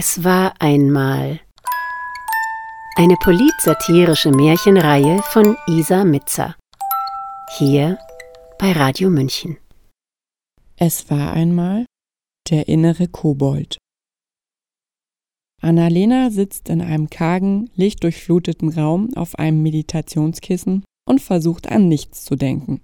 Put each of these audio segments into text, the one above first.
Es war einmal eine politsatirische Märchenreihe von Isa Mitzer. Hier bei Radio München. Es war einmal der innere Kobold. Annalena sitzt in einem kargen, lichtdurchfluteten Raum auf einem Meditationskissen und versucht an nichts zu denken.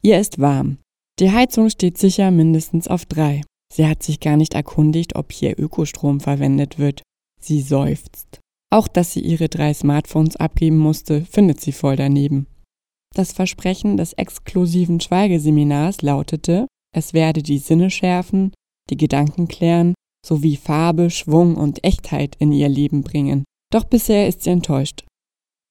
Ihr ist warm. Die Heizung steht sicher mindestens auf drei. Sie hat sich gar nicht erkundigt, ob hier Ökostrom verwendet wird. Sie seufzt. Auch dass sie ihre drei Smartphones abgeben musste, findet sie voll daneben. Das Versprechen des exklusiven Schweigeseminars lautete, es werde die Sinne schärfen, die Gedanken klären, sowie Farbe, Schwung und Echtheit in ihr Leben bringen. Doch bisher ist sie enttäuscht.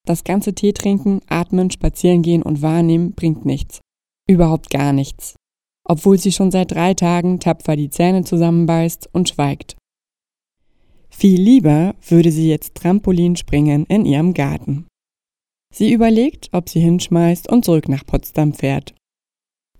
Das ganze Tee trinken, atmen, spazierengehen und wahrnehmen bringt nichts. Überhaupt gar nichts obwohl sie schon seit drei Tagen tapfer die Zähne zusammenbeißt und schweigt. Viel lieber würde sie jetzt Trampolin springen in ihrem Garten. Sie überlegt, ob sie hinschmeißt und zurück nach Potsdam fährt.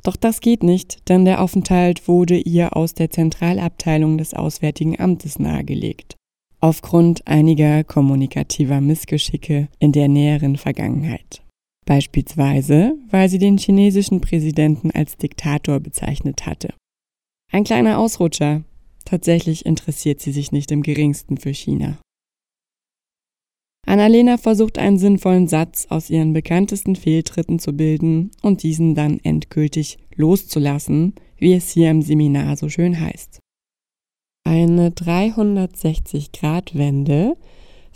Doch das geht nicht, denn der Aufenthalt wurde ihr aus der Zentralabteilung des Auswärtigen Amtes nahegelegt, aufgrund einiger kommunikativer Missgeschicke in der näheren Vergangenheit. Beispielsweise, weil sie den chinesischen Präsidenten als Diktator bezeichnet hatte. Ein kleiner Ausrutscher. Tatsächlich interessiert sie sich nicht im geringsten für China. Annalena versucht einen sinnvollen Satz aus ihren bekanntesten Fehltritten zu bilden und diesen dann endgültig loszulassen, wie es hier im Seminar so schön heißt. Eine 360-Grad-Wende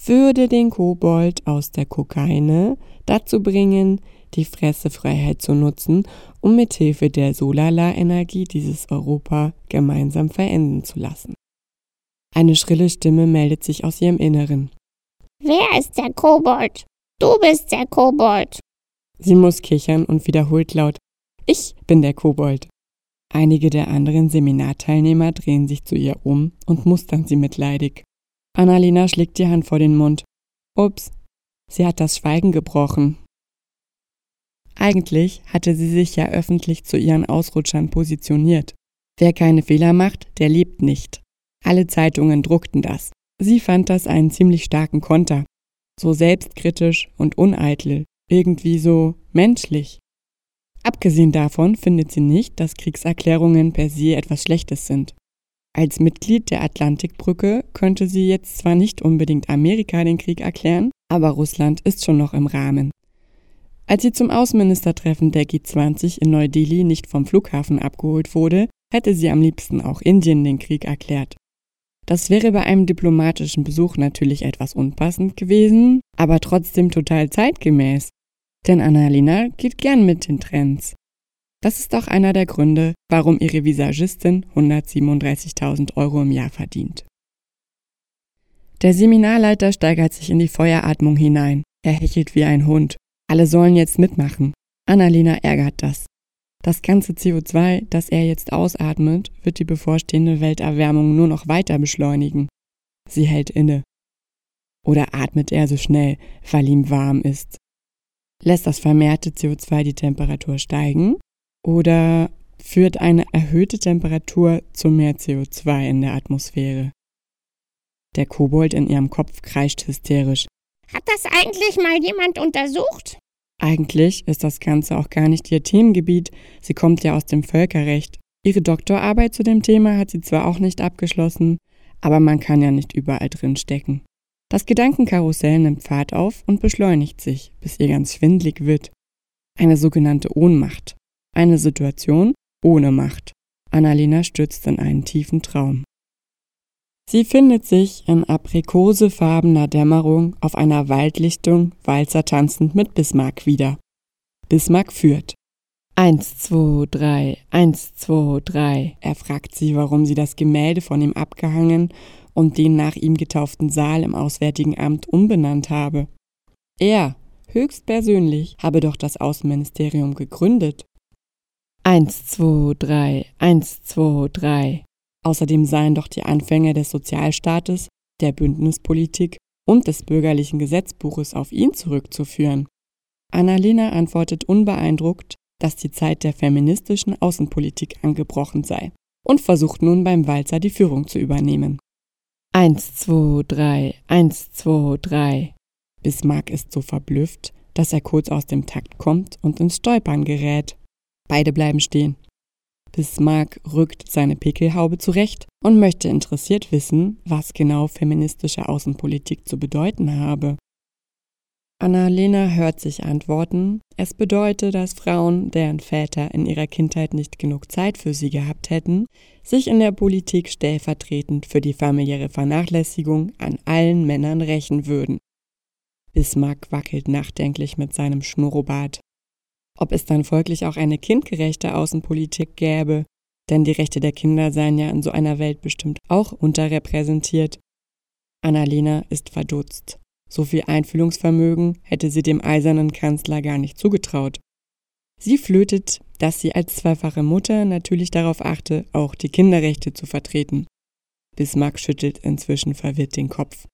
würde den Kobold aus der Kokaine dazu bringen, die Fressefreiheit zu nutzen, um mithilfe der Solala-Energie dieses Europa gemeinsam verenden zu lassen. Eine schrille Stimme meldet sich aus ihrem Inneren. Wer ist der Kobold? Du bist der Kobold. Sie muss kichern und wiederholt laut Ich bin der Kobold. Einige der anderen Seminarteilnehmer drehen sich zu ihr um und mustern sie mitleidig. Annalena schlägt die Hand vor den Mund. Ups, sie hat das Schweigen gebrochen. Eigentlich hatte sie sich ja öffentlich zu ihren Ausrutschern positioniert. Wer keine Fehler macht, der lebt nicht. Alle Zeitungen druckten das. Sie fand das einen ziemlich starken Konter. So selbstkritisch und uneitel, irgendwie so menschlich. Abgesehen davon findet sie nicht, dass Kriegserklärungen per se etwas Schlechtes sind. Als Mitglied der Atlantikbrücke könnte sie jetzt zwar nicht unbedingt Amerika den Krieg erklären, aber Russland ist schon noch im Rahmen. Als sie zum Außenministertreffen der G20 in Neu-Delhi nicht vom Flughafen abgeholt wurde, hätte sie am liebsten auch Indien den Krieg erklärt. Das wäre bei einem diplomatischen Besuch natürlich etwas unpassend gewesen, aber trotzdem total zeitgemäß. Denn Annalena geht gern mit den Trends. Das ist auch einer der Gründe, warum ihre Visagistin 137.000 Euro im Jahr verdient. Der Seminarleiter steigert sich in die Feueratmung hinein. Er hechelt wie ein Hund. Alle sollen jetzt mitmachen. Annalena ärgert das. Das ganze CO2, das er jetzt ausatmet, wird die bevorstehende Welterwärmung nur noch weiter beschleunigen. Sie hält inne. Oder atmet er so schnell, weil ihm warm ist? Lässt das vermehrte CO2 die Temperatur steigen? Oder führt eine erhöhte Temperatur zu mehr CO2 in der Atmosphäre? Der Kobold in ihrem Kopf kreischt hysterisch. Hat das eigentlich mal jemand untersucht? Eigentlich ist das Ganze auch gar nicht ihr Themengebiet. Sie kommt ja aus dem Völkerrecht. Ihre Doktorarbeit zu dem Thema hat sie zwar auch nicht abgeschlossen, aber man kann ja nicht überall drin stecken. Das Gedankenkarussell nimmt Fahrt auf und beschleunigt sich, bis ihr ganz schwindlig wird. Eine sogenannte Ohnmacht. Eine Situation ohne Macht. Annalena stürzt in einen tiefen Traum. Sie findet sich in aprikosefarbener Dämmerung auf einer Waldlichtung Walzer tanzend mit Bismarck wieder. Bismarck führt. Eins, zwei, drei, eins, zwei, drei. Er fragt sie, warum sie das Gemälde von ihm abgehangen und den nach ihm getauften Saal im Auswärtigen Amt umbenannt habe. Er, höchstpersönlich, habe doch das Außenministerium gegründet Eins, zwei, drei, eins, zwei, drei. Außerdem seien doch die Anfänge des Sozialstaates, der Bündnispolitik und des bürgerlichen Gesetzbuches auf ihn zurückzuführen. Annalena antwortet unbeeindruckt, dass die Zeit der feministischen Außenpolitik angebrochen sei und versucht nun beim Walzer die Führung zu übernehmen. Eins, zwei, drei, eins, zwei, drei. Bismarck ist so verblüfft, dass er kurz aus dem Takt kommt und ins Stolpern gerät. Beide bleiben stehen. Bismarck rückt seine Pickelhaube zurecht und möchte interessiert wissen, was genau feministische Außenpolitik zu bedeuten habe. Annalena hört sich antworten, es bedeute, dass Frauen, deren Väter in ihrer Kindheit nicht genug Zeit für sie gehabt hätten, sich in der Politik stellvertretend für die familiäre Vernachlässigung an allen Männern rächen würden. Bismarck wackelt nachdenklich mit seinem Schnurrbart. Ob es dann folglich auch eine kindgerechte Außenpolitik gäbe, denn die Rechte der Kinder seien ja in so einer Welt bestimmt auch unterrepräsentiert. Annalena ist verdutzt. So viel Einfühlungsvermögen hätte sie dem eisernen Kanzler gar nicht zugetraut. Sie flötet, dass sie als zweifache Mutter natürlich darauf achte, auch die Kinderrechte zu vertreten. Bismarck schüttelt inzwischen verwirrt den Kopf.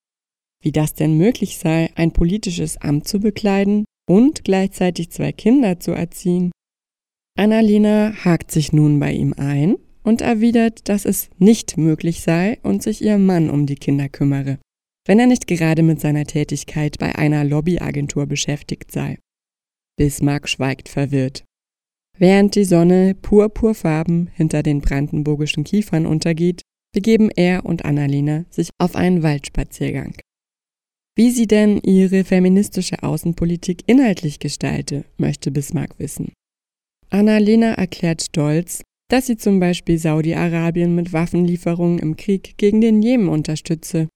Wie das denn möglich sei, ein politisches Amt zu bekleiden und gleichzeitig zwei Kinder zu erziehen? Annalena hakt sich nun bei ihm ein und erwidert, dass es nicht möglich sei und sich ihr Mann um die Kinder kümmere wenn er nicht gerade mit seiner Tätigkeit bei einer Lobbyagentur beschäftigt sei. Bismarck schweigt verwirrt. Während die Sonne purpurfarben hinter den brandenburgischen Kiefern untergeht, begeben er und Annalena sich auf einen Waldspaziergang. Wie sie denn ihre feministische Außenpolitik inhaltlich gestalte, möchte Bismarck wissen. Annalena erklärt stolz, dass sie zum Beispiel Saudi-Arabien mit Waffenlieferungen im Krieg gegen den Jemen unterstütze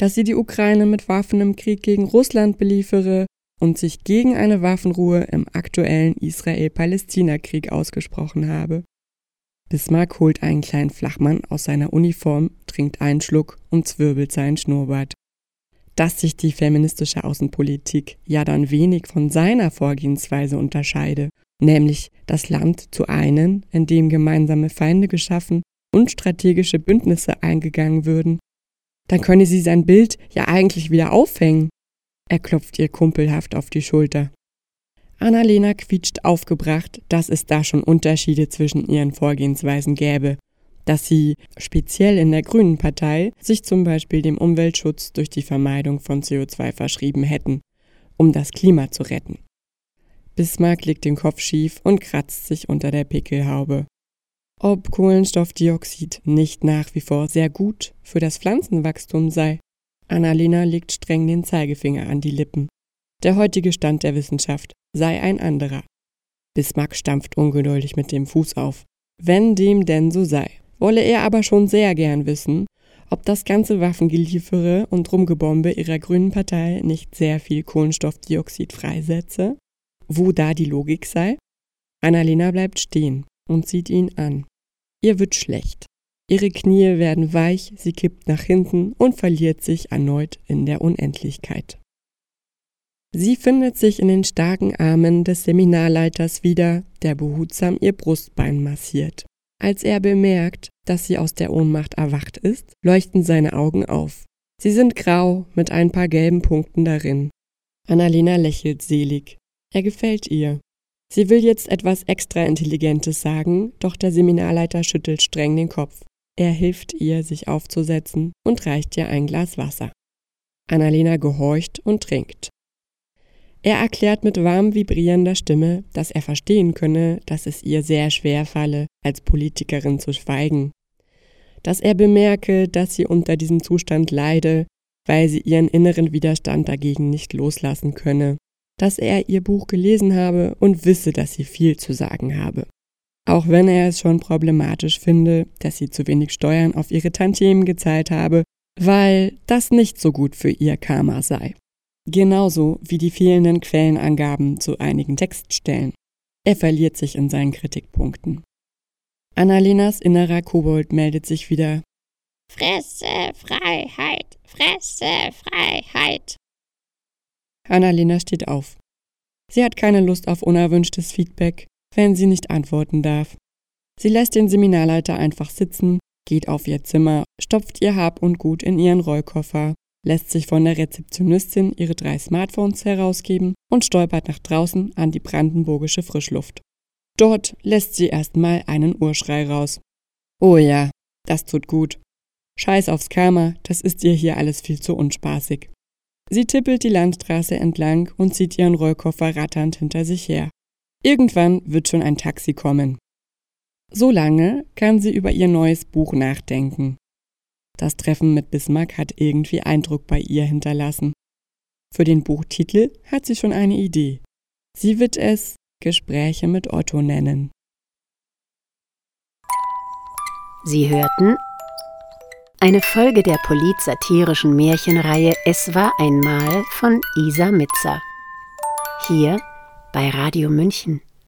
dass sie die Ukraine mit Waffen im Krieg gegen Russland beliefere und sich gegen eine Waffenruhe im aktuellen Israel-Palästina-Krieg ausgesprochen habe. Bismarck holt einen kleinen Flachmann aus seiner Uniform, trinkt einen Schluck und zwirbelt seinen Schnurrbart. Dass sich die feministische Außenpolitik ja dann wenig von seiner Vorgehensweise unterscheide, nämlich das Land zu einen, in dem gemeinsame Feinde geschaffen und strategische Bündnisse eingegangen würden, dann könne sie sein Bild ja eigentlich wieder aufhängen. Er klopft ihr kumpelhaft auf die Schulter. Annalena quietscht aufgebracht, dass es da schon Unterschiede zwischen ihren Vorgehensweisen gäbe, dass sie, speziell in der Grünen Partei, sich zum Beispiel dem Umweltschutz durch die Vermeidung von CO2 verschrieben hätten, um das Klima zu retten. Bismarck legt den Kopf schief und kratzt sich unter der Pickelhaube ob Kohlenstoffdioxid nicht nach wie vor sehr gut für das Pflanzenwachstum sei. Annalena legt streng den Zeigefinger an die Lippen. Der heutige Stand der Wissenschaft sei ein anderer. Bismarck stampft ungeduldig mit dem Fuß auf. Wenn dem denn so sei, wolle er aber schon sehr gern wissen, ob das ganze Waffengeliefere und Rumgebombe ihrer grünen Partei nicht sehr viel Kohlenstoffdioxid freisetze, wo da die Logik sei. Annalena bleibt stehen und sieht ihn an. Ihr wird schlecht. Ihre Knie werden weich, sie kippt nach hinten und verliert sich erneut in der Unendlichkeit. Sie findet sich in den starken Armen des Seminarleiters wieder, der behutsam ihr Brustbein massiert. Als er bemerkt, dass sie aus der Ohnmacht erwacht ist, leuchten seine Augen auf. Sie sind grau mit ein paar gelben Punkten darin. Annalena lächelt selig. Er gefällt ihr. Sie will jetzt etwas extra Intelligentes sagen, doch der Seminarleiter schüttelt streng den Kopf. Er hilft ihr, sich aufzusetzen und reicht ihr ein Glas Wasser. Annalena gehorcht und trinkt. Er erklärt mit warm vibrierender Stimme, dass er verstehen könne, dass es ihr sehr schwer falle, als Politikerin zu schweigen. Dass er bemerke, dass sie unter diesem Zustand leide, weil sie ihren inneren Widerstand dagegen nicht loslassen könne dass er ihr Buch gelesen habe und wisse, dass sie viel zu sagen habe. Auch wenn er es schon problematisch finde, dass sie zu wenig Steuern auf ihre Tantiemen gezahlt habe, weil das nicht so gut für ihr Karma sei. Genauso wie die fehlenden Quellenangaben zu einigen Textstellen. Er verliert sich in seinen Kritikpunkten. Annalenas innerer Kobold meldet sich wieder. Fresse Freiheit, Fresse Freiheit. Annalena steht auf. Sie hat keine Lust auf unerwünschtes Feedback, wenn sie nicht antworten darf. Sie lässt den Seminarleiter einfach sitzen, geht auf ihr Zimmer, stopft ihr Hab und Gut in ihren Rollkoffer, lässt sich von der Rezeptionistin ihre drei Smartphones herausgeben und stolpert nach draußen an die brandenburgische Frischluft. Dort lässt sie erstmal einen Urschrei raus. Oh ja, das tut gut. Scheiß aufs Karma, das ist ihr hier alles viel zu unspaßig. Sie tippelt die Landstraße entlang und zieht ihren Rollkoffer ratternd hinter sich her. Irgendwann wird schon ein Taxi kommen. So lange kann sie über ihr neues Buch nachdenken. Das Treffen mit Bismarck hat irgendwie Eindruck bei ihr hinterlassen. Für den Buchtitel hat sie schon eine Idee. Sie wird es Gespräche mit Otto nennen. Sie hörten eine Folge der polit-satirischen Märchenreihe Es war einmal von Isa Mitzer. Hier bei Radio München.